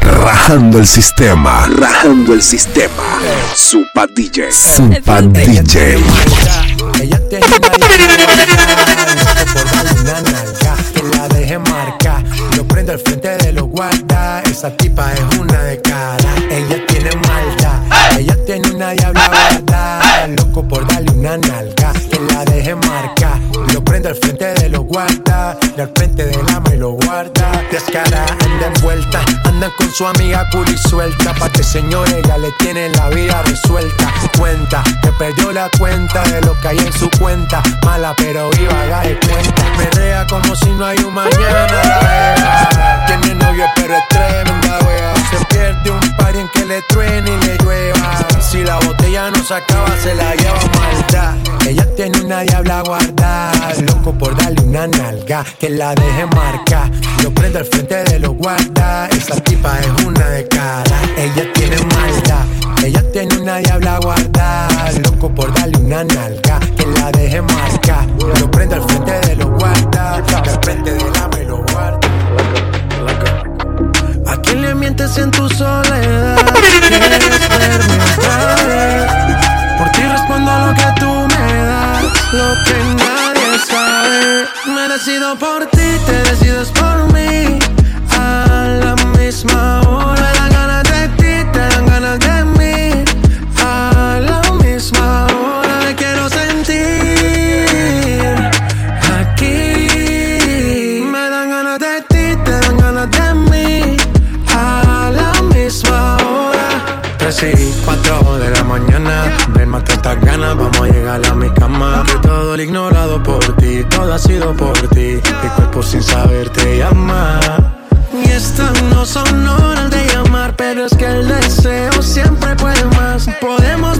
Rajando el sistema. Rajando el sistema. Super DJ. Super DJ. Ella tiene una nalga que la deje marca. Lo prendo al frente de los guarda. Esa tipa es una de cara. Ella tiene malta. Ella tiene una diabla guarda. Loco por darle una nalga que la deje marca. Lo prendo al frente de los guarda. Y al frente lo guarda. Descara, anda envuelta. Andan con su amiga culi suelta. Pa' que señores ya le tienen la vida resuelta. Cuenta que perdió la cuenta de lo que hay en su cuenta. Mala pero viva, haga de cuenta. Perrea como si no hay un mañana. Tiene novio pero es tremenda wea. Se pierde un par en que le truene y le llueva. Si la botella no se acaba, se la lleva maldad. Ella tiene una diabla guardada. Loco por darle una nalga que la deje marca. Lo prendo al frente de los guarda. Esa tipa es una de cara. Ella tiene maldad. Ella tiene una diabla guardada. Loco por darle una nalga que la deje marca. Lo prendo al frente de los guarda. Al frente de la me lo guarda. ¿A quién le mientes en tu soledad? ¿Quieres verme? Por ti respondo a lo que tú me das, lo que nadie sabe. Me decido por ti, te decides por mí. Misma hora, me dan ganas de ti, te dan ganas de mí. A la misma hora, me quiero sentir aquí. Me dan ganas de ti, te dan ganas de mí. A la misma hora. 3 y 4 de la mañana. Ven, mata estas ganas, vamos a llegar a mi cama. Todo el ignorado por ti, todo ha sido por ti. Mi cuerpo sin saber te llama. Y estas no son horas de llamar, pero es que el deseo siempre puede más. Podemos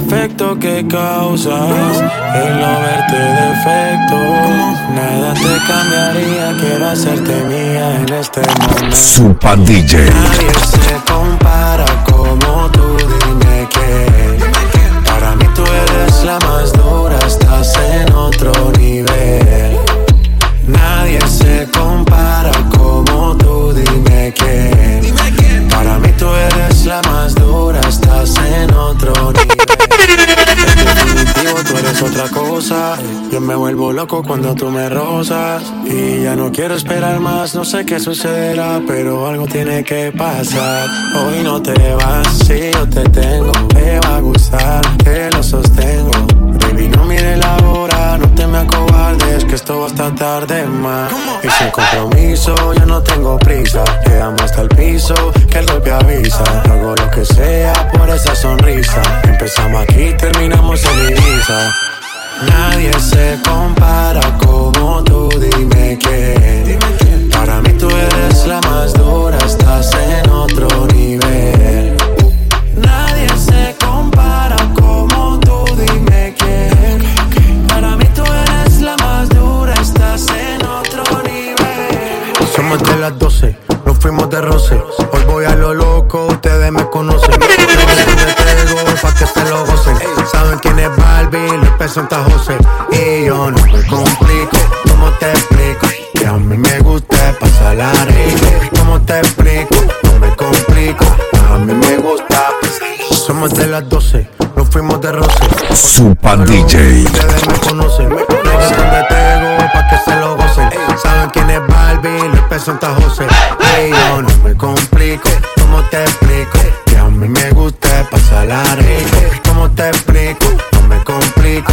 efecto que causas, el no verte defecto. Nada te cambiaría, quiero hacerte mía en este momento. Super DJ. Nadie se compara Yo me vuelvo loco cuando tú me rozas. Y ya no quiero esperar más, no sé qué sucederá, pero algo tiene que pasar. Hoy no te vas, si yo te tengo, te va a gustar, que lo sostengo. Baby, no mire la hora, no te me acobardes, que esto va hasta tarde más. Y sin compromiso, yo no tengo prisa. Llegamos hasta el piso, que el golpe avisa. Yo hago lo que sea por esa sonrisa. Empezamos aquí, terminamos en Ibiza. Nadie se compara como tú, dime que Para mí tú eres la más dura, estás en otro nivel. Nadie se compara como tú, dime que Para mí tú eres la más dura, estás en otro nivel. Somos de las 12, nos fuimos de roce. Hoy voy a lo loco, ustedes me conocen. Me traigo pa' que se lo gocen. Saben quién es Barbie, López Santa José. No me complico, a mí me gusta Somos de las 12, nos fuimos de roce. Super DJ. Ustedes me conocen, me conocen donde tengo pa' que se lo gocen. Saben quién es Barbie, López Santa José. Yo no me complico, ¿cómo te explico? Que a mí me gusta pasar la rica. ¿Cómo te explico? No me complico.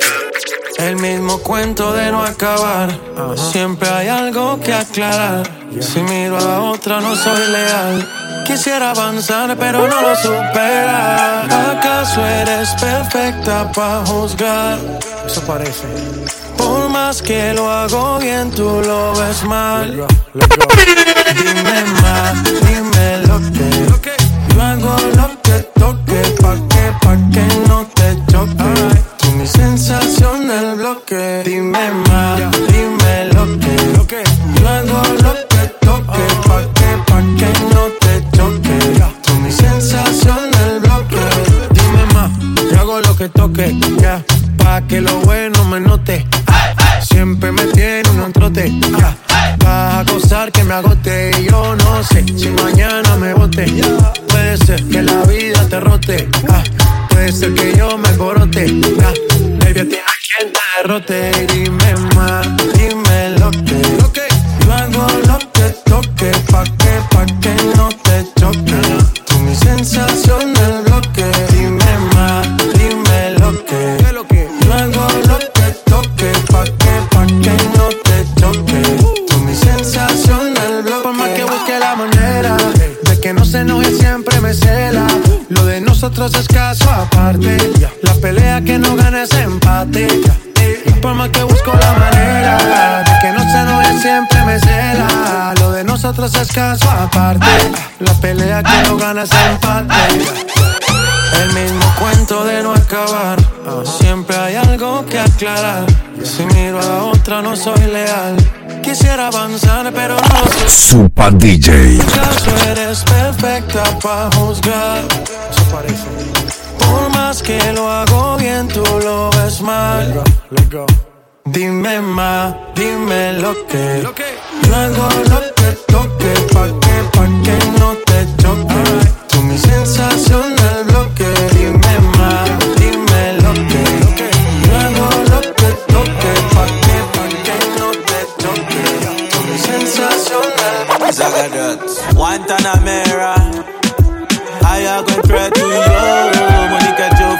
El mismo cuento de no acabar. Siempre hay algo que aclarar. Si miro a otra no soy leal. Quisiera avanzar pero no lo supera. ¿Acaso eres perfecta para juzgar? Eso parece. Por más que lo hago bien, tú lo ves mal. Dime más, dime lo que. Yo hago lo que no gana es empate. El mismo cuento de no acabar. Siempre hay algo que aclarar. Si miro a otra no soy leal. Quisiera avanzar pero no sé. Super DJ. ¿Acaso eres perfecta para juzgar? Eso parece. Por más que lo hago bien, tú lo ves mal. Dime más, dime lo que. Yo hago lo que toque, pa' que, pa' que no te Guantanamera. I am going pray to you, Monica Joe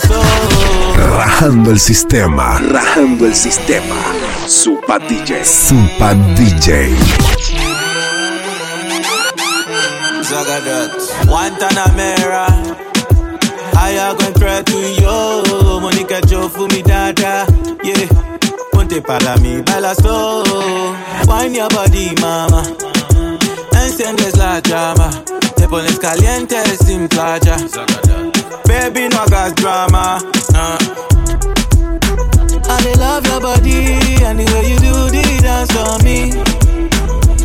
solo. Rajando el sistema. Rajando el sistema. Super DJ. Super DJ. Zagadot, Guantanamera. I am going pray to you, Monica Joe Fumidada. Yeah. Ponte para mí, baila slow. Wine your body, mama. Enciendes la llama. Te pones caliente sin playa. Baby, no hagas drama. Uh. I love your body, and way you do the dance on me.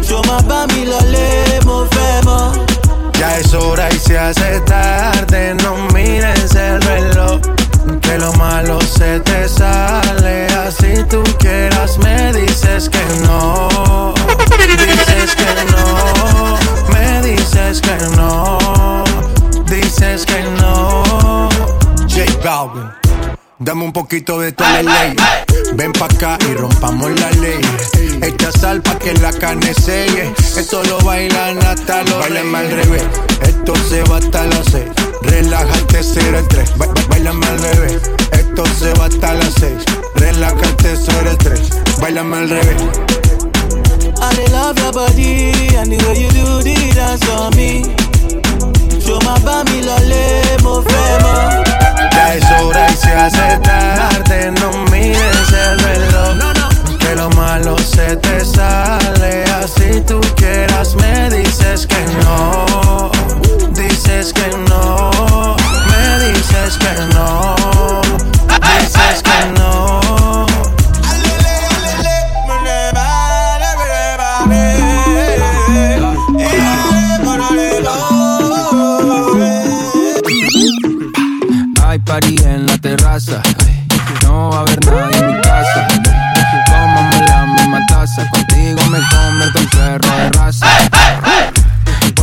Show my bami lole, mo fẹ́ mọ̀. Ya es hora y se hace tarde, no mires el reloj. Lo malo se te sale, así tú quieras me dices que no. Dices que no, me dices que no. Dices que no. J Balvin. Dame un poquito de tu ley. Ven pa' acá y rompamos la ley. Echa sal pa' que la carne selle. Esto lo bailan hasta los Bailan al revés. Esto se va hasta las seis. Relájate, cero en tres. Ba ba- Báilame al revés. Esto se hasta las seis. Relájate sobre el tres, bailame al revés. I love your body and the way you do the dance on me. Yo más pa' mi lo mo femo. Ya es hora y se hace tarde, no mires el reloj.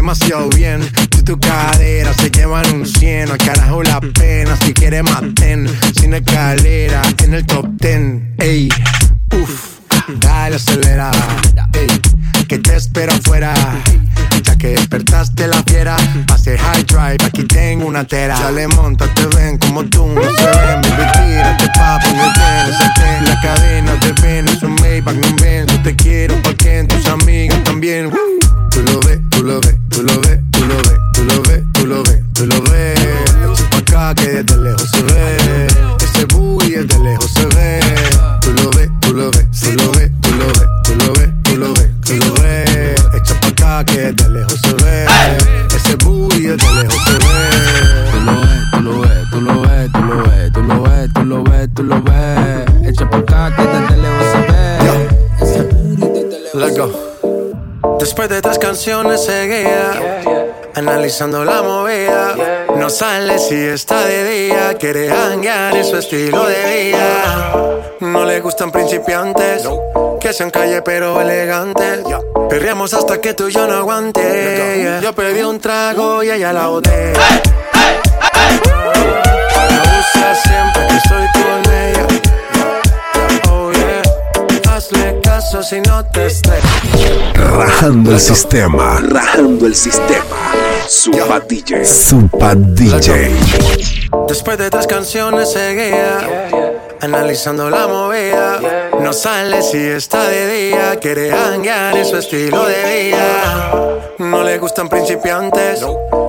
Demasiado bien. Si tu cadera se llevan un cien, al carajo la pena. Si quieres maten, sin escalera, en el top ten. Ey, uff, dale acelera. Que te espero afuera. Ya que despertaste la fiera, pase high drive, aquí tengo una tera. Dale, monta, te ven como tú, no se ven. Baby, tírate, no tienes sartén. La cadena de ven, es un Maybach, no ven. Yo te quiero porque tus amigas también. Tú lo ves, tú lo ves, tú lo ves, tú lo ves, tú lo ves, tú lo ves, tú lo ves. Echa pa' acá que desde lejos se ve. Ese booty desde lejos se ve. Tú lo ves, de tres canciones seguía Analizando la movida. No sale si está de día Quiere hanguear en su estilo de vida. No le gustan principiantes Que sean calle pero elegantes. Perreamos hasta que tú y yo no aguante. Yo pedí un trago y ella la boté. La usa siempre que estoy Si no te Rajando el sistema. Rajando el sistema. Supa DJ. Supa DJ. Después de tres canciones seguía Analizando la movida. No sale si está de día Quiere hanguear en su estilo de vida. No le gustan principiantes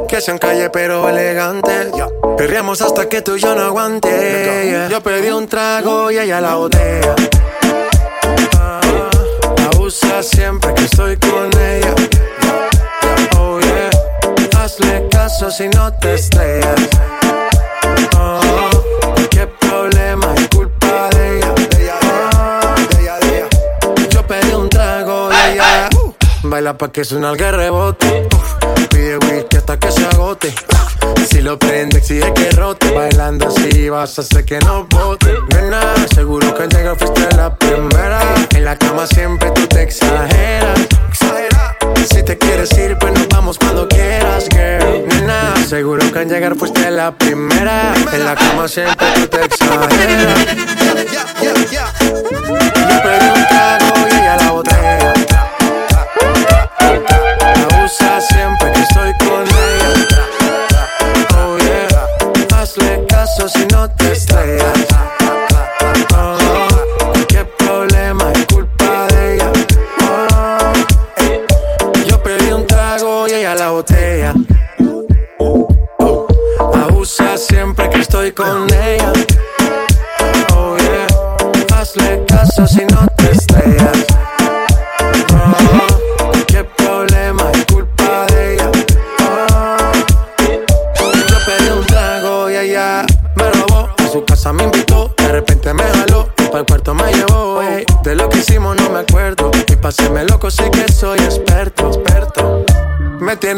Que sean calle pero elegantes. Perreamos hasta que tú y yo no aguante Yo pedí un trago y ella la botella La usa siempre que estoy con ella Oh yeah Hazle caso si no te estrellas Oh, qué problema es culpa de ella. Oh. Yo pedí un trago de ella. Baila pa' que suena el rebote. Pide whisky hasta que se agote. Si lo prende, exige que rote. Bailando así vas a hacer que no bote. Al llegar fuiste la primera. En la cama siempre tú te exageras. Yo pedí un trago y ella la botella. La usa siempre que estoy con ella. Oh yeah, hazle caso si no te estrellas. Oh, qué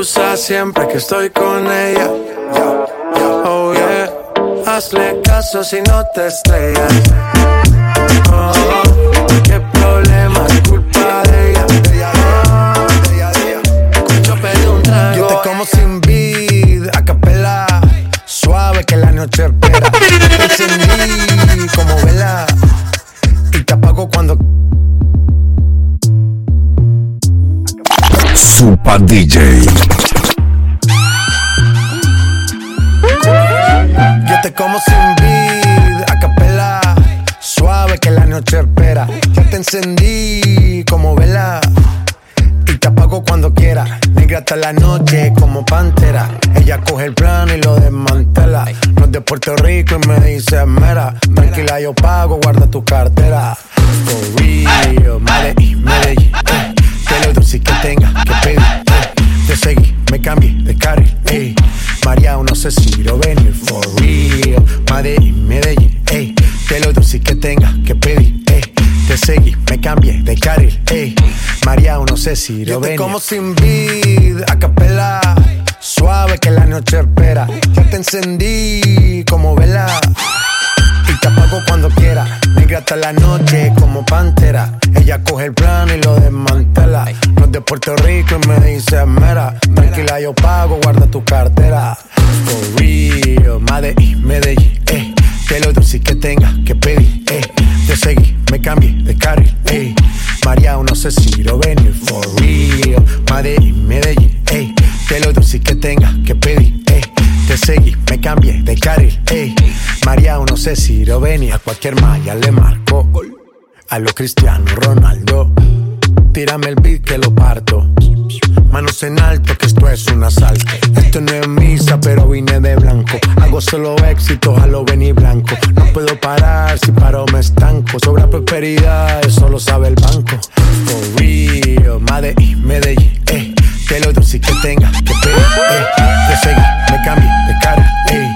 Abusa siempre que estoy con ella. Oh yeah, hazle caso si no te estrellas. Oh, qué problema es culpa de ella. Yo pedí un trago. Yo te como sin vid, a capela. Suave que la noche espera. Encendí como vela. Y te apago cuando Super DJ. Espera. Ya te encendí como vela. Y te apago cuando quiera. Negra hasta la noche como pantera. Ella coge el plano y lo desmantela. No es de Puerto Rico y me dice mera. Tranquila, yo pago, guarda tu cartera. For real, Medellín, Medellín. eh. Que lo que tenga que pedir. Te seguí, me cambié de carril. ey. María, no sé si lo venir. For real, Medellín, Medellín. ey. Que lo dulce que tenga que pedir. ey. Te seguí, me cambié de carril. ey. María, no sé si lo venir. como sin vid, a capela. Suave que la noche espera. Ya te encendí como vela. Y te apago cuando quiera. Negra hasta la noche como pantera. Ella coge el plano y lo desmantela. No es de Puerto Rico y me dice mera. Tranquila, yo pago, guarda tu cartera. For real, Medellín, Medellín, eh. Que lo dulce que tenga que pedir, eh. Te seguí, me cambié de carril, eh. María, no sé si lo venir. For real, Medellín, Medellín, eh. Que lo dulce que tenga que pedir, eh. Te seguí, me cambié de carril, ey. María, no sé si lo venía. A cualquier malla le marco. A lo Cristiano Ronaldo. Tírame el beat que lo parto. Manos en alto, que esto es un asalto. Esto no es misa, pero vine de blanco. Hago solo éxito, a lo venir blanco. No puedo parar, si paro me estanco. Sobra prosperidad, eso lo sabe el banco. For real, Medellín, Medellín, eh. Que lo dulce que tenga que pedir, eh. Te seguí, me cambié de cara, eh.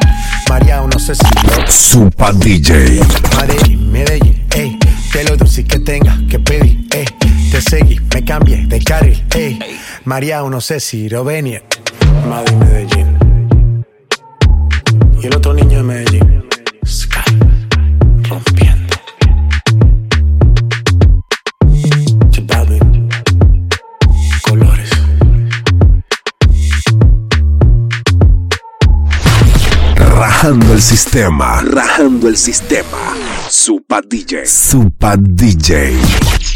María, no sé si Super DJ. María, no sé si lo venía. Madrid, Medellín. Y el otro niño de Medellín. Sky. Rompiendo. Balvin. Colores. Rajando el sistema. Rajando el sistema. Super DJ. Super DJ.